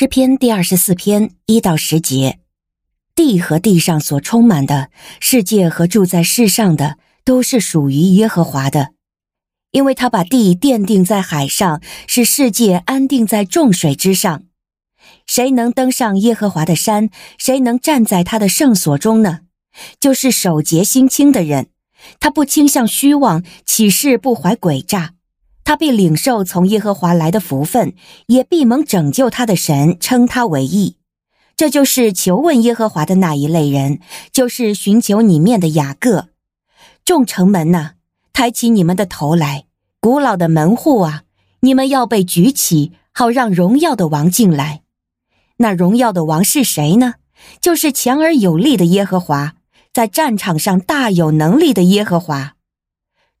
诗篇第二十四篇一到十节：地和地上所充满的，世界和住在世上的，都是属于耶和华的，因为他把地奠定在海上，使世界安定在众水之上。谁能登上耶和华的山？谁能站在他的圣所中呢？就是守洁心清的人，他不倾向虚妄，起誓不怀诡诈。他必领受从耶和华来的福分，也必蒙拯救他的神称他为义。这就是求问耶和华的那一类人，就是寻求你面的雅各。众城门呐，抬起你们的头来；古老的门户啊，你们要被举起，好让荣耀的王进来。那荣耀的王是谁呢？就是强而有力的耶和华，在战场上大有能力的耶和华。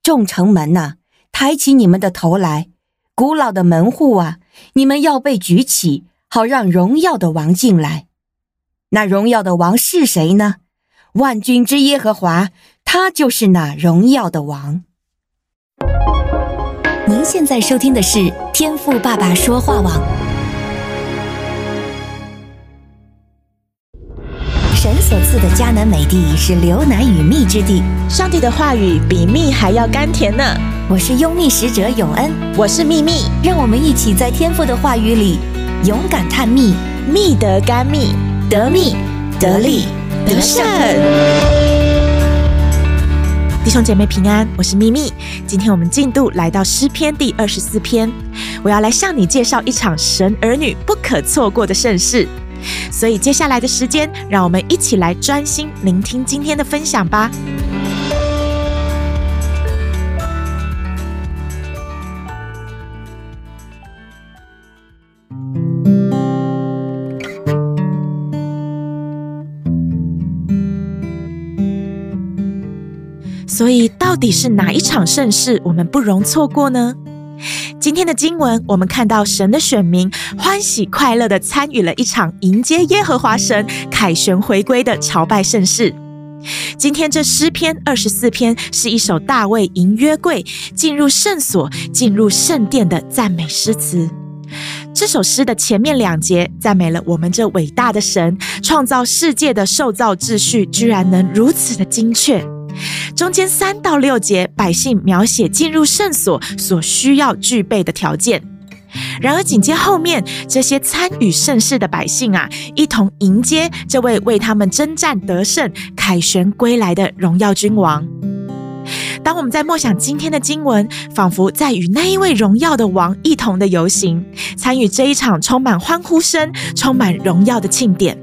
众城门呐。抬起你们的头来，古老的门户啊，你们要被举起，好让荣耀的王进来。那荣耀的王是谁呢？万军之耶和华，他就是那荣耀的王。您现在收听的是天赋爸爸说话网。所赐的迦南美地是流奶与蜜之地，上帝的话语比蜜还要甘甜呢。我是拥蜜使者永恩，我是蜜蜜，让我们一起在天父的话语里勇敢探蜜，蜜得甘蜜，得蜜得利得胜。弟兄姐妹平安，我是蜜蜜。今天我们进度来到诗篇第二十四篇，我要来向你介绍一场神儿女不可错过的盛事。所以接下来的时间，让我们一起来专心聆听今天的分享吧。所以，到底是哪一场盛世，我们不容错过呢？今天的经文，我们看到神的选民欢喜快乐地参与了一场迎接耶和华神凯旋回归的朝拜盛事。今天这诗篇二十四篇是一首大卫迎约柜进入圣所、进入圣殿的赞美诗词。这首诗的前面两节赞美了我们这伟大的神，创造世界的受造秩序居然能如此的精确。中间三到六节，百姓描写进入圣所所需要具备的条件。然而紧接后面，这些参与盛事的百姓啊，一同迎接这位为他们征战得胜、凯旋归来的荣耀君王。当我们在默想今天的经文，仿佛在与那一位荣耀的王一同的游行，参与这一场充满欢呼声、充满荣耀的庆典。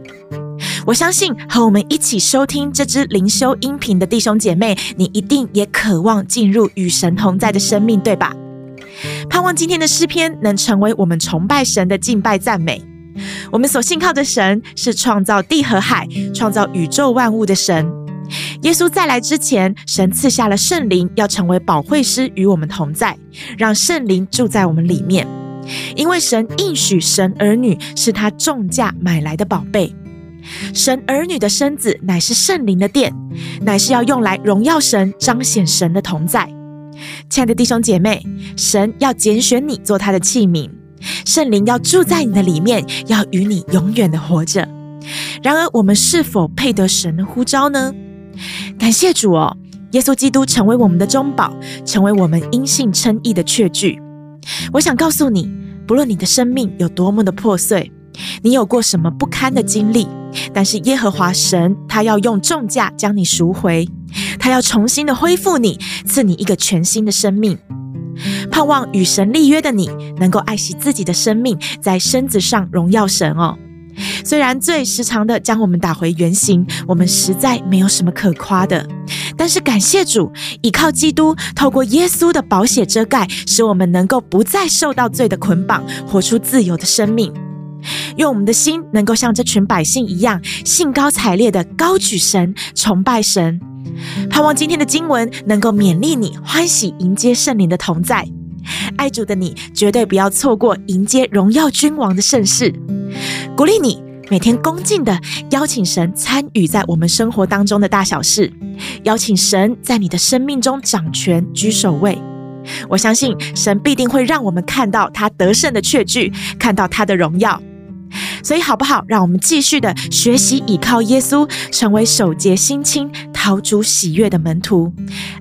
我相信和我们一起收听这支灵修音频的弟兄姐妹，你一定也渴望进入与神同在的生命，对吧？盼望今天的诗篇能成为我们崇拜神的敬拜赞美。我们所信靠的神是创造地和海、创造宇宙万物的神。耶稣再来之前，神赐下了圣灵，要成为保惠师与我们同在，让圣灵住在我们里面。因为神应许神儿女是他重价买来的宝贝。神儿女的身子乃是圣灵的殿，乃是要用来荣耀神、彰显神的同在。亲爱的弟兄姐妹，神要拣选你做他的器皿，圣灵要住在你的里面，要与你永远的活着。然而，我们是否配得神的呼召呢？感谢主哦，耶稣基督成为我们的中保，成为我们因信称义的确据。我想告诉你，不论你的生命有多么的破碎，你有过什么不堪的经历，但是耶和华神他要用重价将你赎回，他要重新的恢复你，赐你一个全新的生命。盼望与神立约的你，能够爱惜自己的生命，在身子上荣耀神哦。虽然罪时常的将我们打回原形，我们实在没有什么可夸的，但是感谢主，依靠基督，透过耶稣的宝血遮盖，使我们能够不再受到罪的捆绑，活出自由的生命。愿我们的心能够像这群百姓一样，兴高采烈地高举神、崇拜神。盼望今天的经文能够勉励你，欢喜迎接圣灵的同在。爱主的你，绝对不要错过迎接荣耀君王的盛事。鼓励你每天恭敬地邀请神参与在我们生活当中的大小事，邀请神在你的生命中掌权居首位。我相信神必定会让我们看到他得胜的确据，看到他的荣耀。所以，好不好？让我们继续的学习，倚靠耶稣，成为守节心清、讨主喜悦的门徒。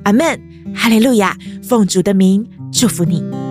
阿门，哈利路亚！奉主的名祝福你。